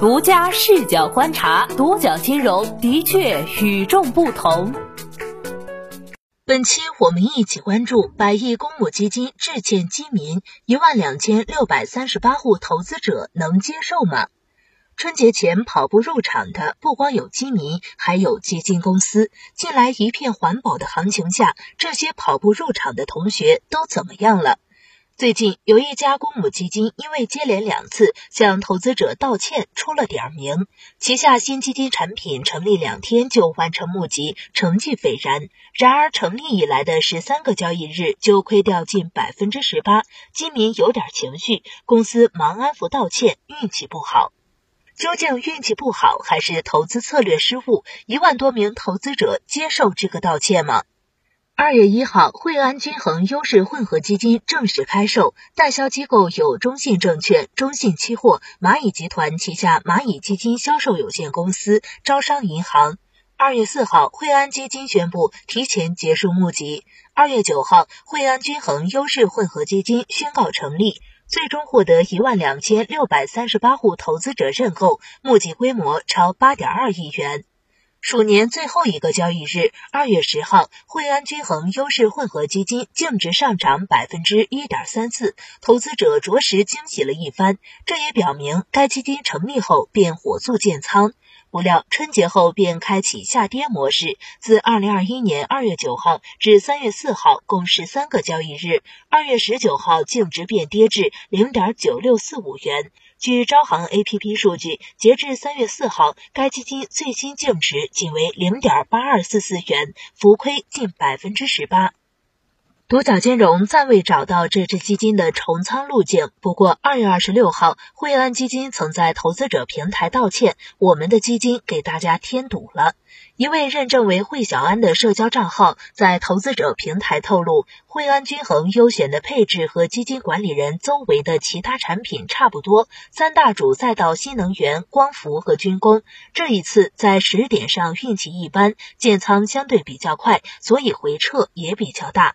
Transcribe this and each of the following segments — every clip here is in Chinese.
独家视角观察，独角金融的确与众不同。本期我们一起关注百亿公募基金致歉基民一万两千六百三十八户投资者能接受吗？春节前跑步入场的不光有基民，还有基金公司。近来一片环保的行情下，这些跑步入场的同学都怎么样了？最近有一家公募基金，因为接连两次向投资者道歉，出了点名。旗下新基金产品成立两天就完成募集，成绩斐然。然而成立以来的十三个交易日就亏掉近百分之十八，基民有点情绪，公司忙安抚道歉，运气不好。究竟运气不好还是投资策略失误？一万多名投资者接受这个道歉吗？二月一号，惠安均衡优势混合基金正式开售，代销机构有中信证券、中信期货、蚂蚁集团旗下蚂蚁基金销售有限公司、招商银行。二月四号，惠安基金宣布提前结束募集。二月九号，惠安均衡优势混合基金宣告成立，最终获得一万两千六百三十八户投资者认购，募集规模超八点二亿元。鼠年最后一个交易日，二月十号，惠安均衡优势混合基金净值上涨百分之一点三四，投资者着实惊喜了一番。这也表明该基金成立后便火速建仓，不料春节后便开启下跌模式。自二零二一年二月九号至三月四号，共十三个交易日，二月十九号净值便跌至零点九六四五元。据招行 APP 数据，截至三月四号，该基金最新净值仅为零点八二四四元，浮亏近百分之十八。独角金融暂未找到这支基金的重仓路径。不过，二月二十六号，惠安基金曾在投资者平台道歉：“我们的基金给大家添堵了。”一位认证为惠小安的社交账号在投资者平台透露，惠安均衡优选的配置和基金管理人邹维的其他产品差不多，三大主赛道新能源、光伏和军工。这一次在时点上运气一般，建仓相对比较快，所以回撤也比较大。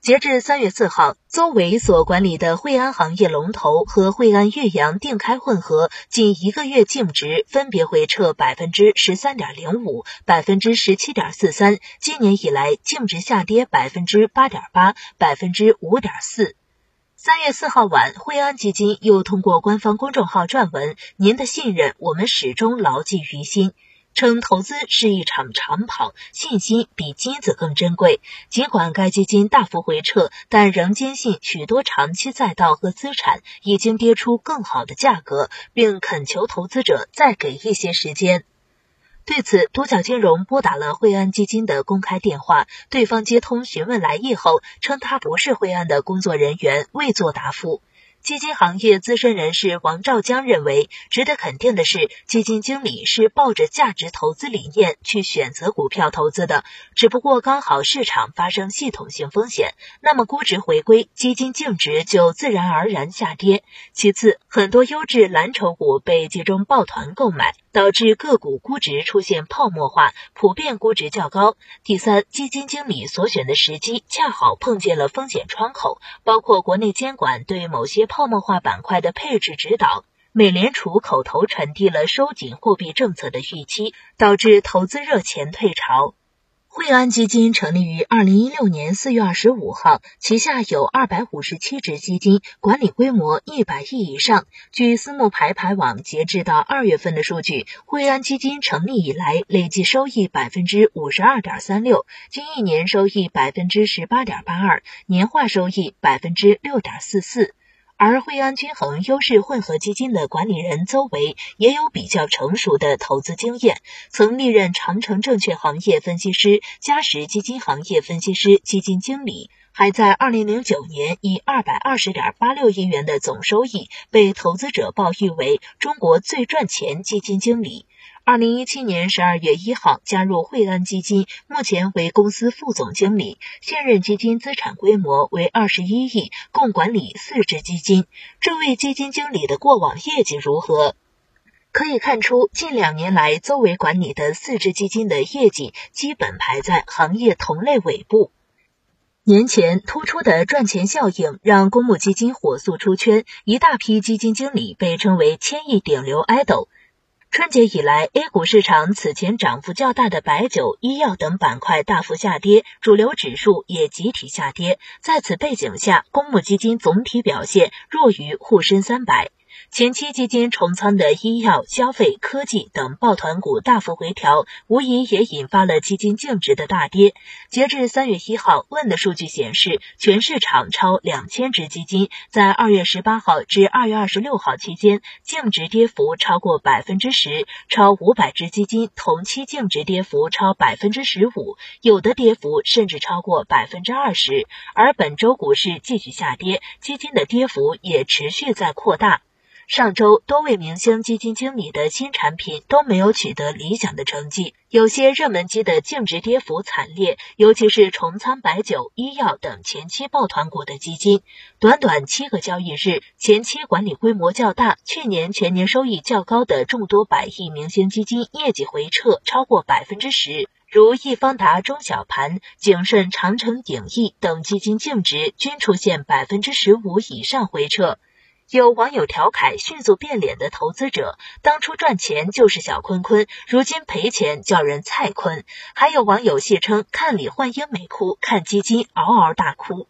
截至三月四号，邹维所管理的惠安行业龙头和惠安岳阳定开混合近一个月净值分别回撤百分之十三点零五、百分之十七点四三，今年以来净值下跌百分之八点八、百分之五点四。三月四号晚，惠安基金又通过官方公众号撰文：“您的信任，我们始终牢记于心。”称投资是一场长跑，信心比金子更珍贵。尽管该基金大幅回撤，但仍坚信许多长期赛道和资产已经跌出更好的价格，并恳求投资者再给一些时间。对此，独角金融拨打了惠安基金的公开电话，对方接通询问来意后，称他不是惠安的工作人员，未作答复。基金行业资深人士王兆江认为，值得肯定的是，基金经理是抱着价值投资理念去选择股票投资的，只不过刚好市场发生系统性风险，那么估值回归，基金净值就自然而然下跌。其次，很多优质蓝筹股被集中抱团购买。导致个股估值出现泡沫化，普遍估值较高。第三，基金经理所选的时机恰好碰见了风险窗口，包括国内监管对某些泡沫化板块的配置指导，美联储口头传递了收紧货币政策的预期，导致投资热钱退潮。惠安基金成立于二零一六年四月二十五号，旗下有二百五十七只基金，管理规模一百亿以上。据私募排排网截至到二月份的数据，惠安基金成立以来累计收益百分之五十二点三六，近一年收益百分之十八点八二，年化收益百分之六点四四。而惠安均衡优势混合基金的管理人邹维也有比较成熟的投资经验，曾历任长城证券行业分析师、嘉实基金行业分析师、基金经理，还在二零零九年以二百二十点八六亿元的总收益被投资者报誉为中国最赚钱基金经理。二零一七年十二月一号加入惠安基金，目前为公司副总经理。现任基金资产规模为二十一亿，共管理四只基金。这位基金经理的过往业绩如何？可以看出，近两年来邹维管理的四只基金的业绩基本排在行业同类尾部。年前突出的赚钱效应让公募基金火速出圈，一大批基金经理被称为千亿顶流 idol。春节以来，A 股市场此前涨幅较大的白酒、医药等板块大幅下跌，主流指数也集体下跌。在此背景下，公募基金总体表现弱于沪深三百。前期基金重仓的医药、消费、科技等抱团股大幅回调，无疑也引发了基金净值的大跌。截至三月一号，问的数据显示，全市场超两千只基金在二月十八号至二月二十六号期间净值跌幅超过百分之十，超五百只基金同期净值跌幅超百分之十五，有的跌幅甚至超过百分之二十。而本周股市继续下跌，基金的跌幅也持续在扩大。上周，多位明星基金经理的新产品都没有取得理想的成绩，有些热门机的净值跌幅惨烈，尤其是重仓白酒、医药等前期抱团股的基金。短短七个交易日，前期管理规模较大、去年全年收益较高的众多百亿明星基金业绩回撤超过百分之十，如易方达中小盘、景顺长城鼎益等基金净值均出现百分之十五以上回撤。有网友调侃迅速变脸的投资者，当初赚钱就是小坤坤，如今赔钱叫人蔡坤。还有网友戏称看李焕英没哭，看基金嗷嗷大哭。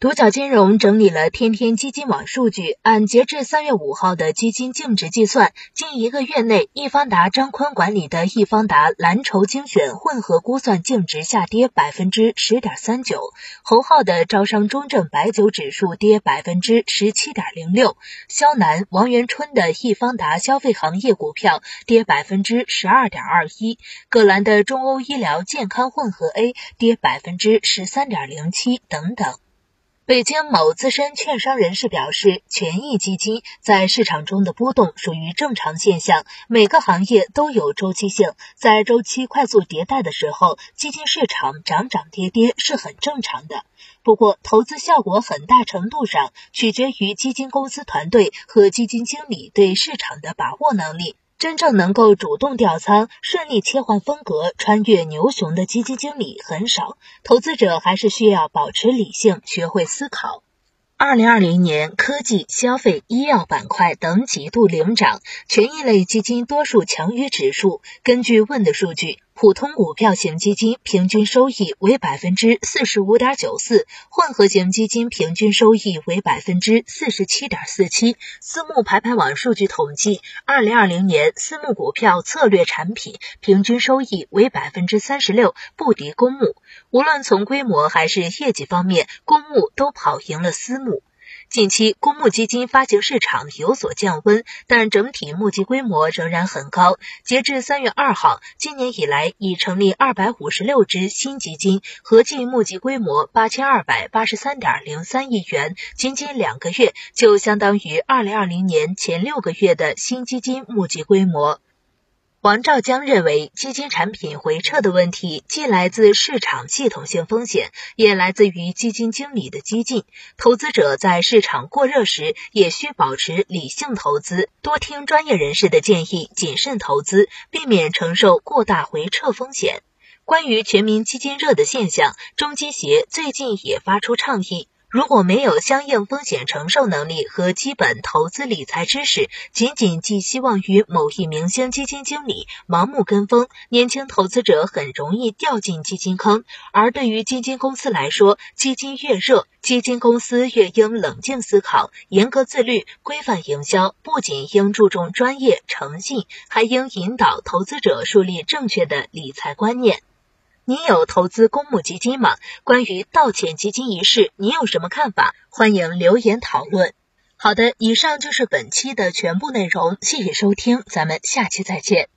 独角金融整理了天天基金网数据，按截至三月五号的基金净值计算，近一个月内，易方达张坤管理的易方达蓝筹精选混合估算净值下跌百分之十点三九，侯浩的招商中证白酒指数跌百分之十七点零六，肖楠、王元春的易方达消费行业股票跌百分之十二点二一，葛兰的中欧医疗健康混合 A 跌百分之十三点零七等等。北京某资深券商人士表示，权益基金在市场中的波动属于正常现象，每个行业都有周期性，在周期快速迭代的时候，基金市场涨涨跌跌是很正常的。不过，投资效果很大程度上取决于基金公司团队和基金经理对市场的把握能力。真正能够主动调仓、顺利切换风格、穿越牛熊的基金经理很少，投资者还是需要保持理性，学会思考。二零二零年，科技、消费、医药板块等几度领涨，权益类基金多数强于指数。根据问的数据。普通股票型基金平均收益为百分之四十五点九四，混合型基金平均收益为百分之四十七点四七。私募排排网数据统计，二零二零年私募股票策略产品平均收益为百分之三十六，不敌公募。无论从规模还是业绩方面，公募都跑赢了私募。近期公募基金发行市场有所降温，但整体募集规模仍然很高。截至三月二号，今年以来已成立二百五十六只新基金，合计募集规模八千二百八十三点零三亿元，仅仅两个月就相当于二零二零年前六个月的新基金募集规模。王兆江认为，基金产品回撤的问题既来自市场系统性风险，也来自于基金经理的激进。投资者在市场过热时，也需保持理性投资，多听专业人士的建议，谨慎投资，避免承受过大回撤风险。关于全民基金热的现象，中基协最近也发出倡议。如果没有相应风险承受能力和基本投资理财知识，仅仅寄希望于某一明星基金经理，盲目跟风，年轻投资者很容易掉进基金坑。而对于基金公司来说，基金越热，基金公司越应冷静思考，严格自律，规范营销。不仅应注重专业诚信，还应引导投资者树立正确的理财观念。你有投资公募基金吗？关于盗钱基金一事，你有什么看法？欢迎留言讨论。好的，以上就是本期的全部内容，谢谢收听，咱们下期再见。